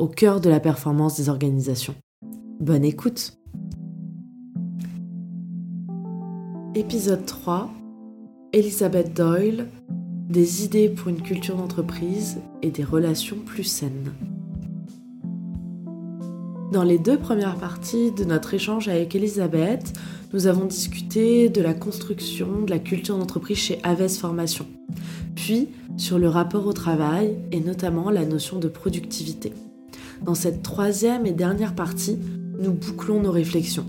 au cœur de la performance des organisations. Bonne écoute Épisode 3 Elisabeth Doyle Des idées pour une culture d'entreprise et des relations plus saines. Dans les deux premières parties de notre échange avec Elisabeth, nous avons discuté de la construction de la culture d'entreprise chez Aves Formation, puis sur le rapport au travail et notamment la notion de productivité. Dans cette troisième et dernière partie, nous bouclons nos réflexions.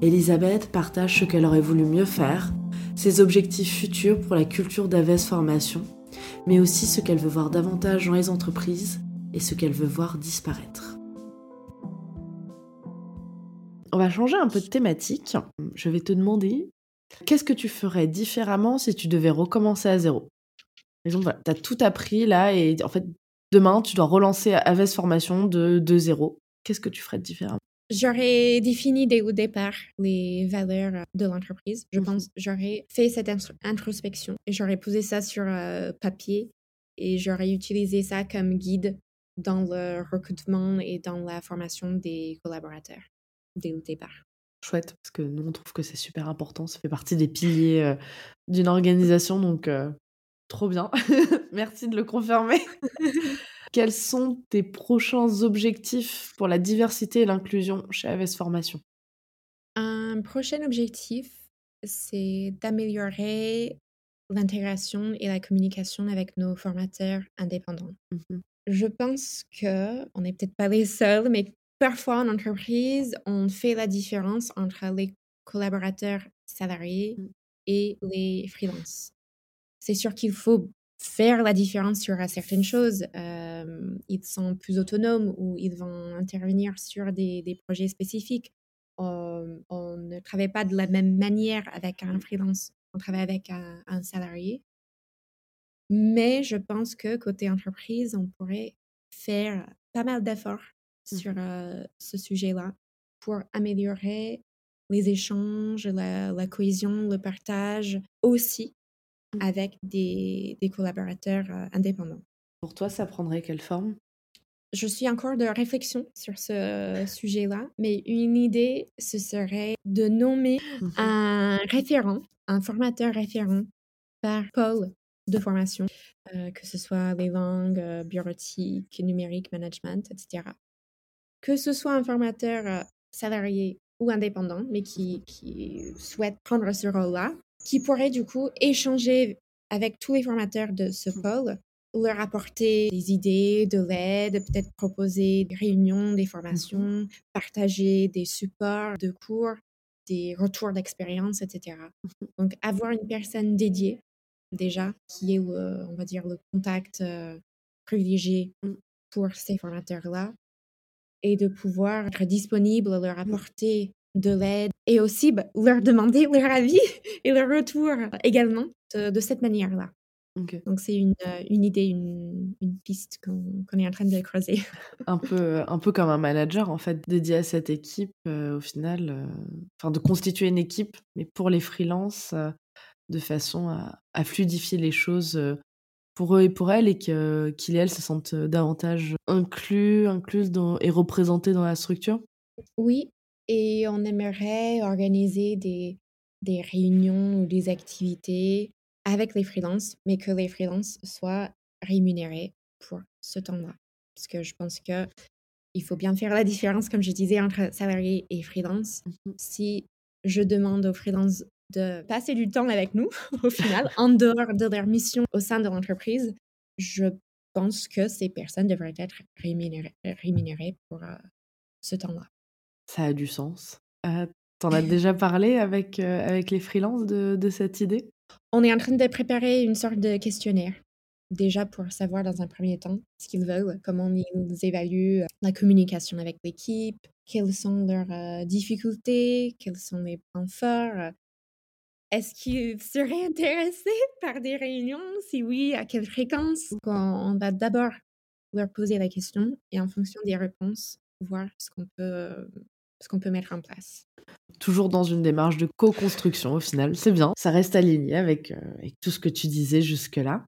Elisabeth partage ce qu'elle aurait voulu mieux faire, ses objectifs futurs pour la culture d'Aves Formation, mais aussi ce qu'elle veut voir davantage dans les entreprises et ce qu'elle veut voir disparaître. On va changer un peu de thématique. Je vais te demander qu'est-ce que tu ferais différemment si tu devais recommencer à zéro? Par tu as tout appris là et en fait, demain, tu dois relancer Aves Formation de, de zéro. Qu'est-ce que tu ferais différemment J'aurais défini dès le départ les valeurs de l'entreprise. Je pense j'aurais fait cette introspection et j'aurais posé ça sur euh, papier et j'aurais utilisé ça comme guide dans le recrutement et dans la formation des collaborateurs dès le départ. Chouette, parce que nous, on trouve que c'est super important. Ça fait partie des piliers euh, d'une organisation, donc euh, trop bien. Merci de le confirmer. Quels sont tes prochains objectifs pour la diversité et l'inclusion chez Aves Formation? Un prochain objectif, c'est d'améliorer l'intégration et la communication avec nos formateurs indépendants. Mmh Je pense que on n'est peut-être pas les seuls, mais parfois en entreprise, on fait la différence entre les collaborateurs salariés mmh. et les freelances. C'est sûr qu'il faut faire la différence sur certaines choses. ils sont plus autonomes ou ils vont intervenir sur des, projets spécifiques. on ne travaille pas de la même manière avec un freelance, on travaille avec un, un salarié. Mais je pense que côté entreprise, on pourrait faire pas mal d'efforts Mmh sur ce sujet-là pour améliorer les échanges, la, cohésion, le partage aussi. Avec des, collaborateurs indépendants. Pour toi, ça prendrait quelle forme? Je suis encore de réflexion sur ce sujet-là, mais une idée, ce serait de nommer mmh un référent, un formateur référent par pôle de formation, que ce soit les langues, bureautiques, numérique, management, etc que ce soit un formateur euh, salarié ou indépendant, mais qui, qui souhaite prendre ce rôle-là, qui pourrait du coup échanger avec tous les formateurs de ce mmh. pôle, leur apporter des idées, de l'aide, peut-être proposer des réunions, des mmh formations, partager des supports de cours, des retours d'expérience, etc. Mmh Donc avoir une personne dédiée déjà, qui est, on va dire, le contact euh, privilégié pour ces formateurs-là, et de pouvoir être disponible, leur mmh. apporter de l'aide et aussi bah, leur demander leur avis et leur retour également de, cette manière-là. Donc c'est une, euh, une, idée, une, une piste qu'on est en train de creuser. un, peu, un peu comme un manager en fait dédié à cette équipe au final, euh, enfin de constituer une équipe mais pour les freelances de façon à, à, fluidifier les choses pour eux et pour elles et qu'ils et elles se sentent davantage inclus, incluses dans, et représentés dans la structure Oui, et on aimerait organiser des, des réunions ou des activités avec les freelances, mais que les freelances soient rémunérés pour ce temps-là. Parce que je pense que il faut bien faire la différence, comme je disais, entre salariés et freelance. Mmh si je demande aux freelances de passer du temps avec nous, au final, en dehors de leur mission au sein de l'entreprise, je pense que ces personnes devraient être rémunérées, pour euh, ce temps-là. Ça a du sens. Euh, T'en as déjà parlé avec, euh, avec les freelances de, de, cette idée? On est en train de préparer une sorte de questionnaire déjà pour savoir dans un premier temps ce qu'ils veulent, comment ils évaluent la communication avec l'équipe, quelles sont leurs difficultés, quels sont les points forts. Est-ce qu'ils seraient intéressés par des réunions? Si oui, à quelle fréquence? On, va d'abord leur poser la question et en fonction des réponses, voir ce qu'on peut, ce qu'on peut mettre en place. Toujours dans une démarche de co-construction au final, c'est bien. Ça reste aligné avec, avec tout ce que tu disais jusque-là.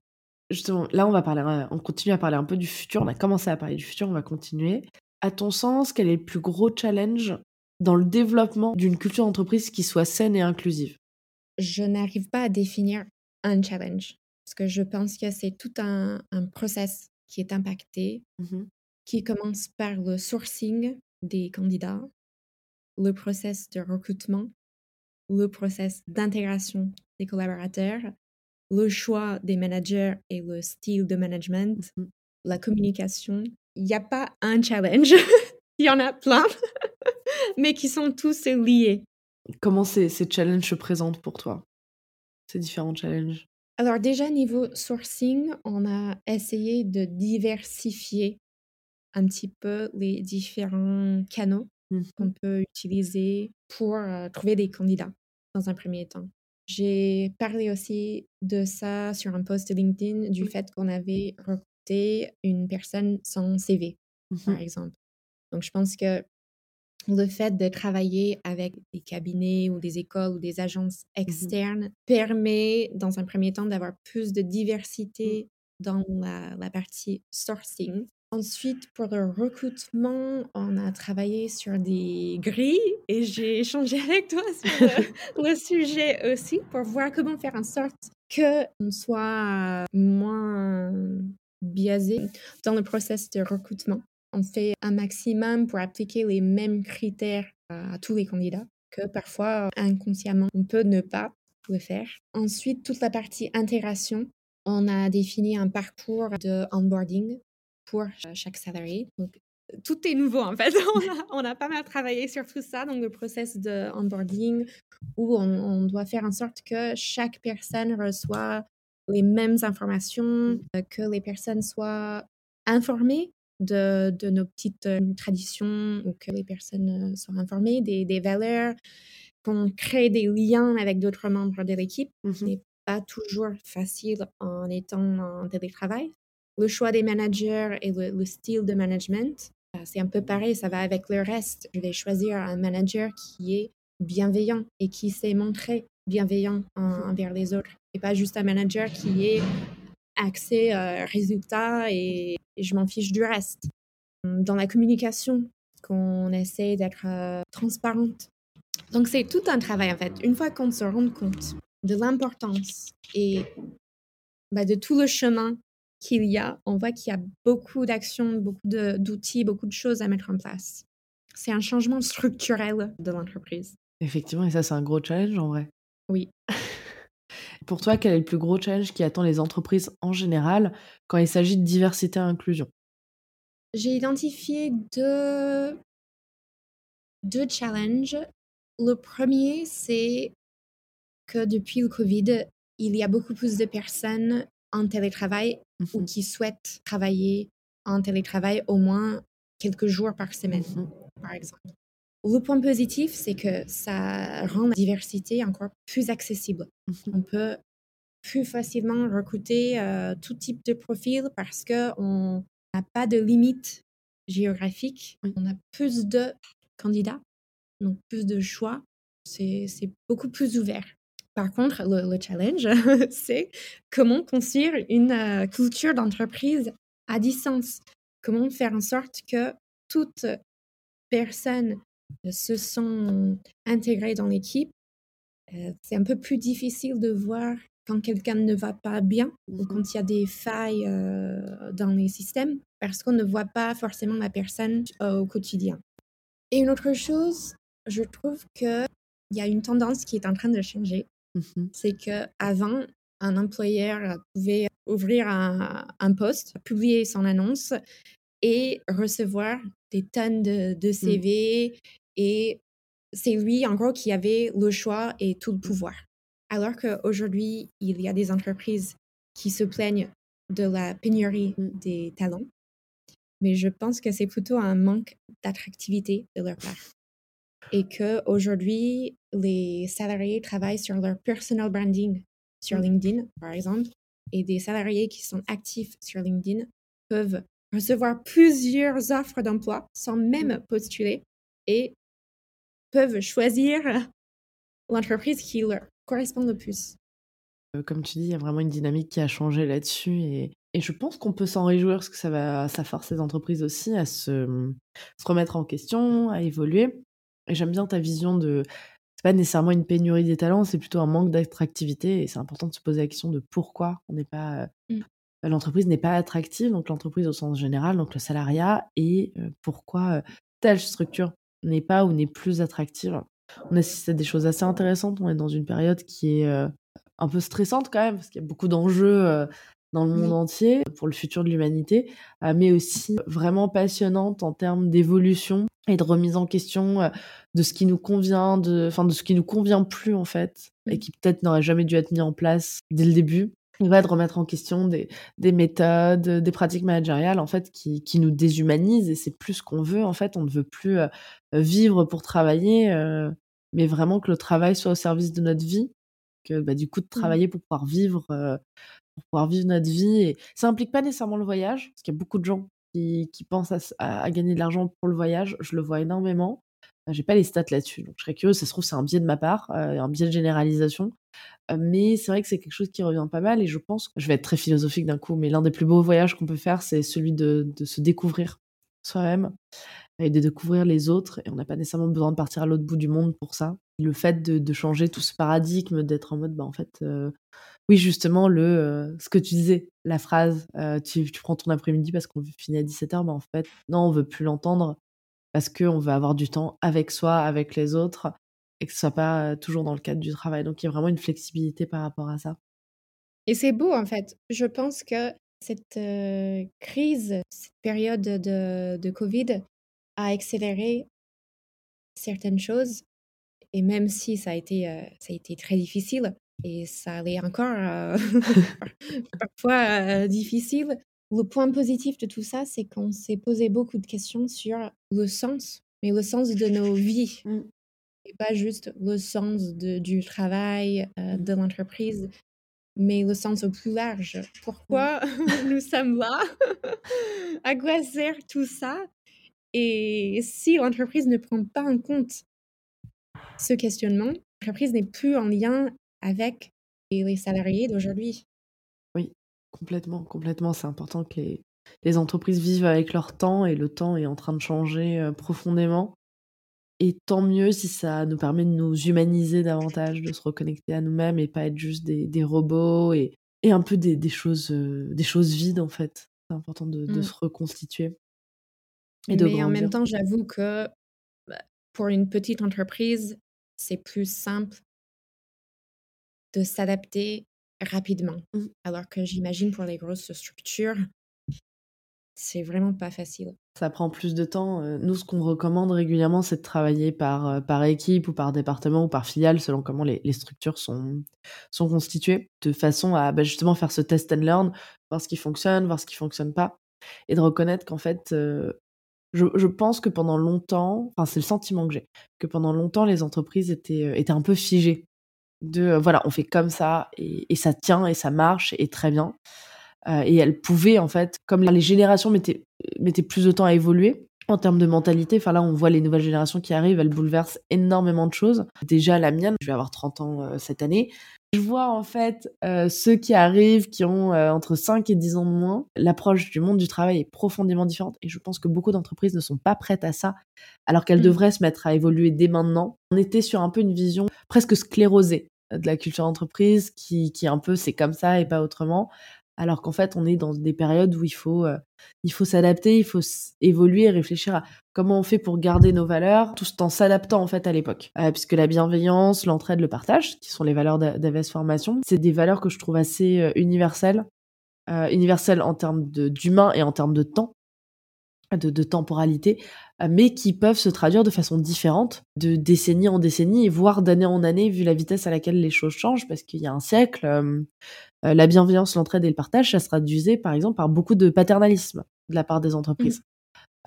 Justement, là, on va parler, on continue à parler un peu du futur. On a commencé à parler du futur, on va continuer. À ton sens, quel est le plus gros challenge dans le développement d'une culture d'entreprise qui soit saine et inclusive? Je n'arrive pas à définir un challenge parce que je pense que c'est tout un, process qui est impacté, mmh qui commence par le sourcing des candidats, le process de recrutement, le process d'intégration des collaborateurs, le choix des managers et le style de management, mmh la communication. Il n'y a pas un challenge, il y en a plein, mais qui sont tous liés. Comment ces, ces challenges se présentent pour toi Ces différents challenges? Alors déjà, niveau sourcing, on a essayé de diversifier un petit peu les différents canaux mmh qu'on peut utiliser pour euh, trouver des candidats dans un premier temps. J'ai parlé aussi de ça sur un post LinkedIn, du fait qu'on avait recruté une personne sans CV, par mmh exemple. Donc, je pense que le fait de travailler avec des cabinets ou des écoles ou des agences mmh externes permet, dans un premier temps, d'avoir plus de mmh. diversité dans la, la partie sourcing Ensuite, pour le recrutement, on a travaillé sur des grilles et j'ai échangé avec toi sur le, sujet aussi pour voir comment faire en sorte qu'on soit moins biaisé dans le process de recrutement. On fait un maximum pour appliquer les mêmes critères à tous les candidats que parfois inconsciemment on peut ne pas le faire. Ensuite, toute la partie intégration, on a défini un parcours de onboarding pour chaque salarié. Donc, tout est nouveau en fait. on, a, pas mal travaillé sur tout ça, donc le process de onboarding où on, doit faire en sorte que chaque personne reçoit les mêmes informations, euh, que les personnes soient informées de, de nos petites euh, traditions ou que les personnes euh, soient informées des, des valeurs, qu'on crée des liens avec d'autres membres de l'équipe. Ce mmh n'est pas toujours facile en étant en télétravail le choix des managers et le, style de management, euh, c'est un peu pareil, ça va avec le reste. Je vais choisir un manager qui est bienveillant et qui sait montrer bienveillant envers les autres et pas juste un manager qui est axé euh, résultat et, je m'en fiche du reste. Dans la communication, qu'on essaie d'être euh, transparente. Donc c'est tout un travail en fait. Une fois qu'on se rend compte de l'importance et bah, de tout le chemin qu'il y a, on voit qu'il y a beaucoup d'actions, beaucoup d'outils, beaucoup de choses à mettre en place. C'est un changement structurel de l'entreprise. Effectivement, et ça, c'est un gros challenge en vrai. Oui. Pour toi, quel est le plus gros challenge qui attend les entreprises en général quand il s'agit de diversité et inclusion? J'ai identifié deux, deux challenges. Le premier, c'est que depuis le Covid, il y a beaucoup plus de personnes en télétravail ou mmh qui souhaitent travailler en télétravail au moins quelques jours par semaine, mmh par exemple. Le point positif, c'est que ça rend la diversité encore plus accessible. Mmh on peut plus facilement recruter euh, tout type de profil parce qu'on n'a pas de limite géographique. On a plus de candidats, donc plus de choix. C'est beaucoup plus ouvert. Par contre, le, challenge, c'est comment construire une euh, culture d'entreprise à distance. Comment faire en sorte que toutes personnes euh, se sont intégrées dans l'équipe. Euh, c'est un peu plus difficile de voir quand quelqu'un ne va pas bien ou mmh quand il y a des failles dans les systèmes parce qu'on ne voit pas forcément la personne au quotidien. Et une autre chose, je trouve qu'il y a une tendance qui est en train de changer Mmh c'est que avant, un employeur pouvait ouvrir un, poste, publier son annonce et recevoir des tonnes de, mmh. CV. Et c'est lui, en gros, qui avait le choix et tout le mmh. pouvoir. Alors qu'aujourd'hui, il y a des entreprises qui se plaignent de la pénurie des talents, mais je pense que c'est plutôt un manque d'attractivité de leur part. Et que aujourd'hui, les salariés travaillent sur leur personal branding sur Mmh. LinkedIn, par exemple, et des salariés qui sont actifs sur LinkedIn peuvent recevoir plusieurs offres d'emploi sans même postuler et peuvent choisir l'entreprise qui leur correspond le plus. Euh, Comme tu dis, il y a vraiment une dynamique qui a changé là-dessus et, et je pense qu'on peut s'en réjouir parce que ça va, ça force les entreprises aussi à se, se remettre en question, à évoluer. Et j'aime bien ta vision de, pas nécessairement une pénurie des talents, c'est plutôt un manque d'attractivité et c'est important de se poser la question de pourquoi on n'est pas, euh, Mm. l'entreprise n'est pas attractive, donc l'entreprise au sens général, donc le salariat, et euh, pourquoi euh, telle structure n'est pas ou n'est plus attractive. On assiste à des choses assez intéressantes. On est dans une période qui est euh, un peu stressante quand même, parce qu'il y a beaucoup d'enjeux euh, dans le monde entier pour le futur de l'humanité, euh, mais aussi vraiment passionnante en termes d'évolution et de remise en question euh, de ce qui nous convient, de, enfin de ce qui nous convient plus en fait, et Mm. qui peut-être n'aurait jamais dû être mis en place dès le début. Il va de remettre en question des, des méthodes, des pratiques managériales en fait qui, qui nous déshumanisent et c'est plus ce qu'on veut en fait. On ne veut plus euh, vivre pour travailler, euh, mais vraiment que le travail soit au service de notre vie, que bah, du coup de travailler pour pouvoir vivre, euh, pour pouvoir vivre notre vie. Et ça implique pas nécessairement le voyage, parce qu'il y a beaucoup de gens qui, qui pensent à, gagner de l'argent pour le voyage. Je le vois énormément. J'ai pas les stats là-dessus, donc je serais curieuse. Ça se trouve c'est un biais de ma part, euh, un biais de généralisation. Euh, mais c'est vrai que c'est quelque chose qui revient pas mal et je pense, je vais être très philosophique d'un coup, mais l'un des plus beaux voyages qu'on peut faire, c'est celui de, de se découvrir soi-même et de découvrir les autres. Et on n'a pas nécessairement besoin de partir à l'autre bout du monde pour ça. Le fait de, de changer tout ce paradigme, d'être en mode, bah en fait, euh, oui, justement, le, ce que tu disais, la phrase, tu, prends ton après-midi parce qu'on finit à 17h, bah en fait, non, on veut plus l'entendre parce qu'on veut avoir du temps avec soi, avec les autres, et que ce soit pas toujours dans le cadre du travail. Donc il y a vraiment une flexibilité par rapport à ça. Et c'est beau en fait. Je pense que cette crise, cette période de, Covid a accéléré certaines choses. Et même si ça a été, ça a été très difficile, et ça allait encore euh, parfois euh, difficile, le point positif de tout ça, c'est qu'on s'est posé beaucoup de questions sur le sens, mais le sens de nos vies. Mm. Et pas juste le sens de- du travail, euh, de l'entreprise, mais le sens au plus large. Pourquoi nous sommes là? À quoi sert tout ça? Et si l'entreprise ne prend pas en compte ce questionnement, l'entreprise n'est plus en lien avec les salariés d'aujourd'hui. Oui, complètement, complètement. C'est important que les, les entreprises vivent avec leur temps et le temps est en train de changer euh, profondément. Et tant mieux si ça nous permet de nous humaniser davantage, de se reconnecter à nous-mêmes et pas être juste des, des robots et, et un peu des, des choses, euh, des choses vides en fait. C'est important de, de Mm. se reconstituer et de Mais en même temps, j'avoue que bah, pour une petite entreprise, c'est plus simple de s'adapter rapidement. Mm. Alors que j'imagine pour les grosses structures, c'est vraiment pas facile. Ça prend plus de temps. Euh, Nous, ce qu'on recommande régulièrement, c'est de travailler par, euh, par équipe ou par département ou par filiale, selon comment les, les structures sont, sont constituées, de façon à bah, justement faire ce test and learn, voir ce qui fonctionne, voir ce qui fonctionne pas, et de reconnaître qu'en fait, euh, je, je pense que pendant longtemps, enfin c'est le sentiment que j'ai, que pendant longtemps, les entreprises étaient, euh, étaient un peu figées. De voilà, on fait comme ça, et, ça tient, et ça marche, et très bien. Et elles pouvaient, en fait, comme les générations mettaient, mettaient plus de temps à évoluer en termes de mentalité, enfin là, on voit les nouvelles générations qui arrivent, elles bouleversent énormément de choses. Déjà, la mienne, je vais avoir 30 ans euh, cette année. Je vois, en fait, euh, ceux qui arrivent, qui ont euh, entre 5 et 10 ans de moins, l'approche du monde du travail est profondément différente. Et je pense que beaucoup d'entreprises ne sont pas prêtes à ça, alors qu'elles Mm. devraient se mettre à évoluer dès maintenant. On était sur un peu une vision presque sclérosée de la culture d'entreprise, qui, qui un peu c'est comme ça et pas autrement alors qu'en fait on est dans des périodes où il faut euh, il faut s'adapter, il faut évoluer réfléchir à comment on fait pour garder nos valeurs tout en s'adaptant en fait à l'époque. Euh, puisque la bienveillance, l'entraide, le partage, qui sont les valeurs d'AVS Formation, c'est des valeurs que je trouve assez euh, universelles, euh, universelles en termes d'humain et en termes de temps. De, temporalité, mais qui peuvent se traduire de façon différente, de décennie en décennie, voire d'année en année, vu la vitesse à laquelle les choses changent, parce qu'il y a un siècle, la bienveillance, l'entraide et le partage, ça se traduisait par exemple par beaucoup de paternalisme de la part des entreprises.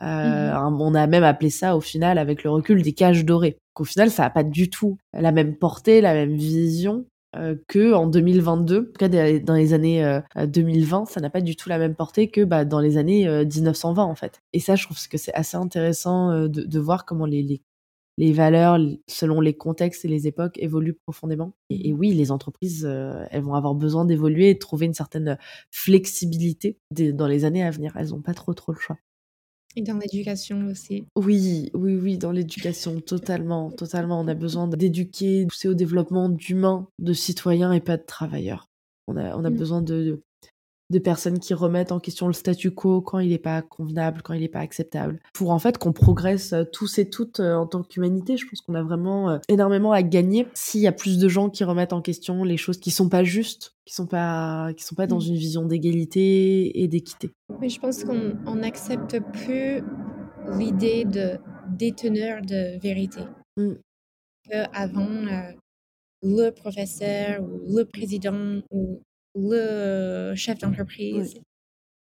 Mmh. Mmh. On a même appelé ça au final, avec le recul, des cages dorées. Qu'au final, ça n'a pas du tout la même portée, la même vision euh, que en 2022. En tout cas, dans les années 2020, euh, ça n'a pas du tout la même portée que bah, dans les années 1920 euh, en fait. Et ça, je trouve que c'est assez intéressant de, de, voir comment les, les, les, valeurs, selon les contextes et les époques, évoluent profondément. Et, oui, les entreprises, elles vont avoir besoin d'évoluer et de trouver une certaine flexibilité dans les années à venir. Elles n'ont pas trop trop le choix. Et dans l'éducation aussi. Oui, oui, oui, dans l'éducation, totalement, totalement. On a besoin d'éduquer, de pousser au développement d'humains, de citoyens et pas de travailleurs. On a, on a mm. besoin de, de personnes qui remettent en question le statu quo quand il n'est pas convenable, quand il n'est pas acceptable. Pour en fait qu'on progresse euh, tous et toutes euh, en tant qu'humanité, je pense qu'on a vraiment euh, énormément à gagner s'il y a plus de gens qui remettent en question les choses qui sont pas justes, qui sont pas qui sont pas dans mm. une vision d'égalité et d'équité. Mais je pense qu'on n'accepte plus l'idée de déteneur de vérité. Mm. Avant, le professeur ou le président ou le chef d'entreprise,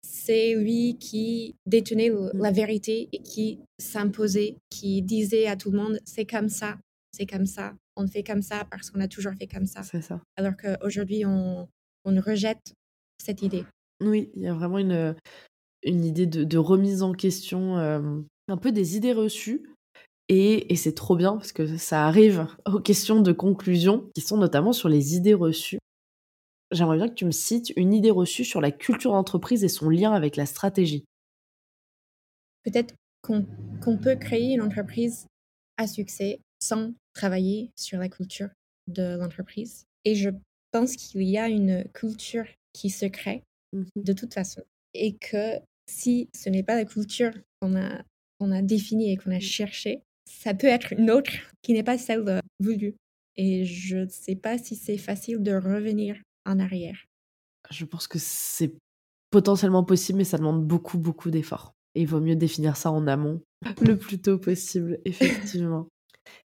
c'est lui qui détenait mmh. la vérité et qui s'imposait, qui disait à tout le monde c'est comme ça, c'est comme ça, on fait comme ça parce qu'on a toujours fait comme ça. C'est ça. Alors qu'aujourd'hui, on, on rejette cette idée. Oui, il y a vraiment une, une idée de, remise en question, un peu des idées reçues. Et, et c'est trop bien parce que ça arrive aux questions de conclusion qui sont notamment sur les idées reçues j'aimerais bien que tu me cites une idée reçue sur la culture d'entreprise et son lien avec la stratégie. Peut-être qu'on peut créer une entreprise à succès sans travailler sur la culture de l'entreprise. Et je pense qu'il y a une culture qui se crée mmh de toute façon. Et que si ce n'est pas la culture qu'on a, définie et qu'on a mmh. cherchée, ça peut être une autre qui n'est pas celle euh, voulue. Et je ne sais pas si c'est facile de revenir en arrière Je pense que c'est potentiellement possible, mais ça demande beaucoup, beaucoup d'efforts. Et il vaut mieux définir ça en amont le plus tôt possible, effectivement.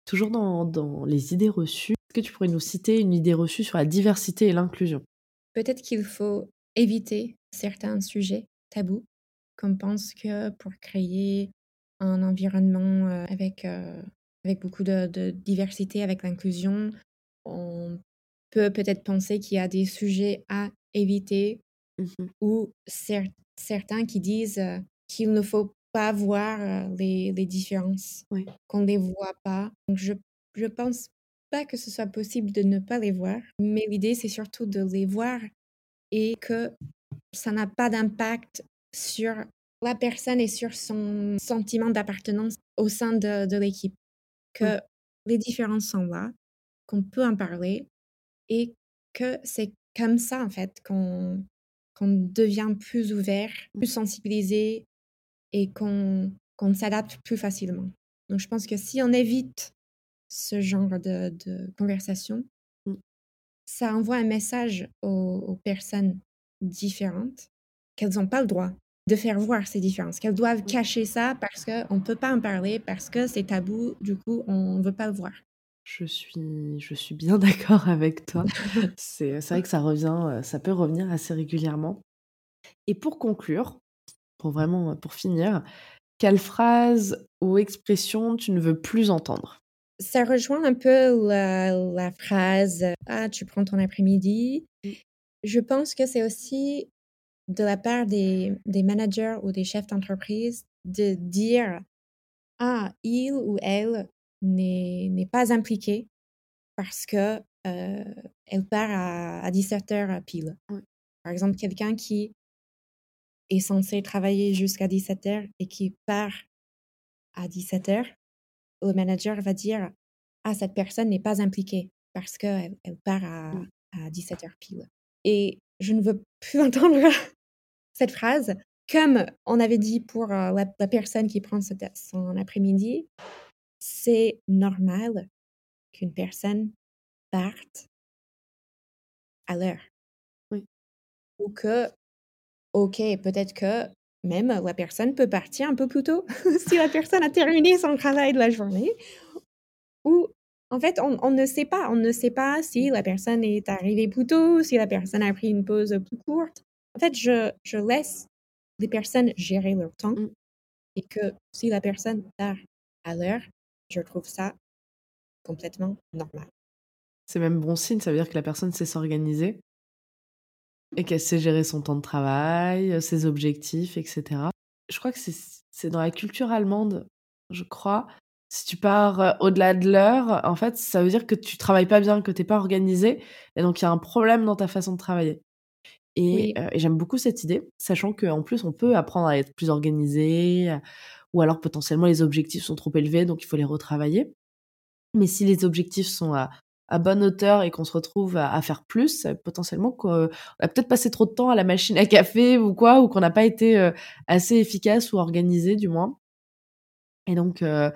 Toujours dans, dans, les idées reçues, est-ce que tu pourrais nous citer une idée reçue sur la diversité et l'inclusion? Peut-être qu'il faut éviter certains sujets tabous, comme pense que pour créer un environnement euh, avec, euh, avec beaucoup de, de diversité, avec l'inclusion, on peut peut-être penser qu'il y a des sujets à éviter mmh ou certains qui disent qu'il ne faut pas voir les, les différences, qu'on ne les voit pas. Donc je ne pense pas que ce soit possible de ne pas les voir, mais l'idée c'est surtout de les voir et que ça n'a pas d'impact sur la personne et sur son sentiment d'appartenance au sein de, de l'équipe. Que les différences sont là, qu'on peut en parler, et que c'est comme ça, en fait, qu'on devient plus ouvert, plus sensibilisé et qu'on s'adapte plus facilement. Donc, je pense que si on évite ce genre de, de conversation, mmh. ça envoie un message aux, personnes différentes qu'elles n'ont pas le droit de faire voir ces différences, qu'elles doivent mmh. cacher ça parce qu'on ne peut pas en parler, parce que c'est tabou, du coup, on ne veut pas le voir. Je suis, je suis bien d'accord avec toi. C'est vrai que ça revient, euh, ça peut revenir assez régulièrement. Et pour conclure, pour vraiment, pour finir, quelle phrase ou expression tu ne veux plus entendre? Ça rejoint un peu la, phrase Ah, tu prends ton après-midi. Je pense que c'est aussi de la part des, des managers ou des chefs d'entreprise de dire Ah, il ou elle n'est pas impliquée parce que elle part à, 17h pile. Par exemple, quelqu'un qui est censé travailler jusqu'à 17h et qui part à 17h, le manager va dire Ah, cette personne n'est pas impliquée parce qu'elle elle part à, à 17h pile. Et je ne veux plus entendre cette phrase. Comme on avait dit pour la, la personne qui prend son après-midi, c'est normal qu'une personne parte à l'heure. Oui. Ou que, ok, peut-être que même la personne peut partir un peu plus tôt si la personne a terminé son travail de la journée. Ou en fait, on, ne sait pas. On ne sait pas si la personne est arrivée plus tôt, si la personne a pris une pause plus courte. En fait, je, je laisse les personnes gérer leur temps mmh. et que si la personne part à l'heure, je trouve ça complètement normal. C'est même bon signe, ça veut dire que la personne sait s'organiser et qu'elle sait gérer son temps de travail, ses objectifs, etc. Je crois que c'est dans la culture allemande, je crois. Si tu pars euh, au-delà de l'heure, en fait, ça veut dire que tu travailles pas bien, que tu n'es pas organisé, et donc il y a un problème dans ta façon de travailler. Et, euh, et j'aime beaucoup cette idée, sachant qu'en plus, on peut apprendre à être plus organisé, ou alors potentiellement les objectifs sont trop élevés, donc il faut les retravailler. Mais si les objectifs sont à, bonne hauteur et qu'on se retrouve à, faire plus, potentiellement qu'on a peut-être passé trop de temps à la machine à café ou quoi, ou qu'on n'a pas été euh, assez efficace ou organisé du moins. Et donc, euh,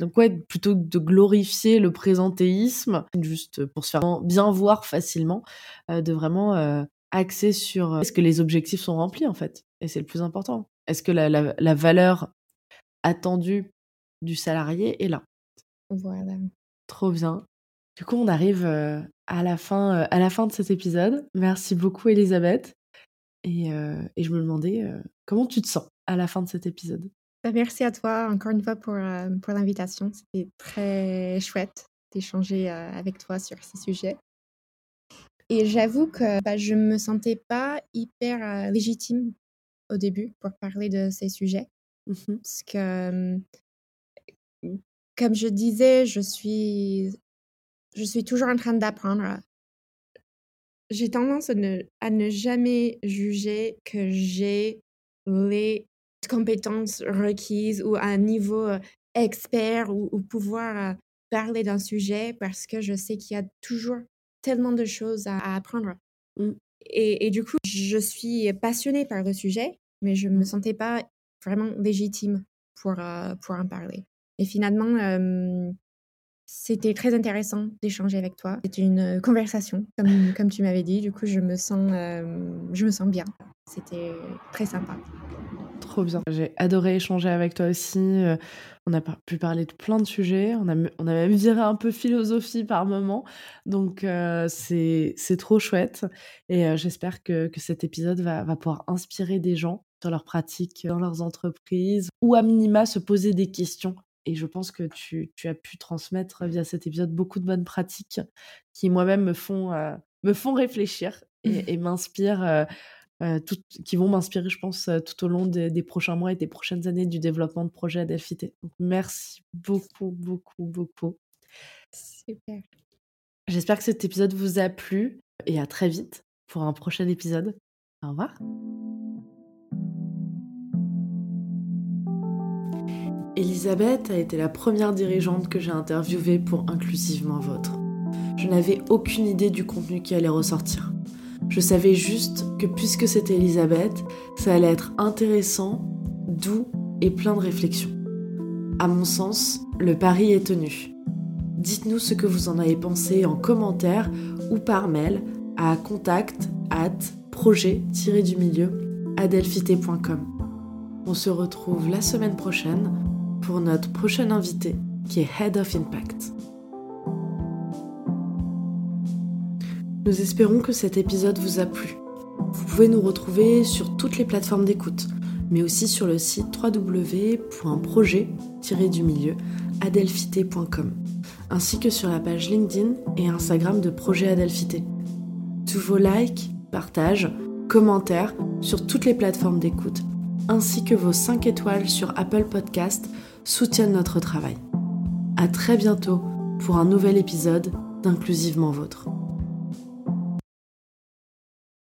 donc ouais, plutôt que de glorifier le présentéisme, juste pour se faire bien voir facilement, euh, de vraiment axer sur est-ce que les objectifs sont remplis en fait. Et c'est le plus important. Est-ce que la valeur attendue du salarié est là Voilà. Trop bien. Du coup, on arrive euh, à la fin, euh, à la fin de cet épisode. Merci beaucoup, Elisabeth. Et, euh, je me demandais comment tu te sens à la fin de cet épisode? Bah, merci à toi encore une fois pour, pour l'invitation. C'était très chouette d'échanger avec toi sur ces sujets. Et j'avoue que bah, je ne me sentais pas hyper légitime au début pour parler de ces sujets. Mmh Parce que, comme je disais, je suis je suis toujours en train d'apprendre. J'ai tendance à ne, à ne jamais juger que j'ai les compétences requises ou un niveau expert ou, pouvoir parler d'un sujet parce que je sais qu'il y a toujours tellement de choses à, apprendre. Mmh. Et, et, du coup, je suis passionnée par le sujet, mais je ne me mmh. sentais pas vraiment légitime pour, euh, pour en parler. Et finalement, c'était très intéressant d'échanger avec toi. C'était une conversation, comme, comme tu m'avais dit. Du coup, je me sens, euh, je me sens bien. C'était très sympa. Trop bien. J'ai adoré échanger avec toi aussi. Euh, on a pu parler de plein de sujets. On a, on a même viré un peu philosophie par moment. Donc, euh, c'est trop chouette. Et j'espère que, que, cet épisode va, va pouvoir inspirer des gens sur leurs pratiques dans leurs entreprises ou à minima se poser des questions et je pense que tu, as pu transmettre via cet épisode beaucoup de bonnes pratiques qui moi-même me font, euh, me font réfléchir et, m'inspirent, euh, euh, qui vont m'inspirer, je pense, tout au long des, prochains mois et des prochaines années du développement de projets Adelphité. Donc, merci beaucoup, beaucoup, beaucoup. Super. J'espère que cet épisode vous a plu et à très vite pour un prochain épisode. Au revoir. Elisabeth a été la première dirigeante que j'ai interviewée pour Inclusivement Votre. Je n'avais aucune idée du contenu qui allait ressortir. Je savais juste que puisque c'était Elisabeth, ça allait être intéressant, doux et plein de réflexion. À mon sens, le pari est tenu. Dites-nous ce que vous en avez pensé en commentaire ou par mail à contact at projet-du-milieu adelphité.com. On se retrouve la semaine prochaine pour notre prochain invité qui est Head of Impact. Nous espérons que cet épisode vous a plu. Vous pouvez nous retrouver sur toutes les plateformes d'écoute, mais aussi sur le site www.projet-du-milieu adelphité.com, ainsi que sur la page LinkedIn et Instagram de Projet Adelphité. Tous vos likes, partages, commentaires sur toutes les plateformes d'écoute, ainsi que vos 5 étoiles sur Apple Podcast soutiennent notre travail. À très bientôt pour un nouvel épisode d'Inclusivement Vôtre.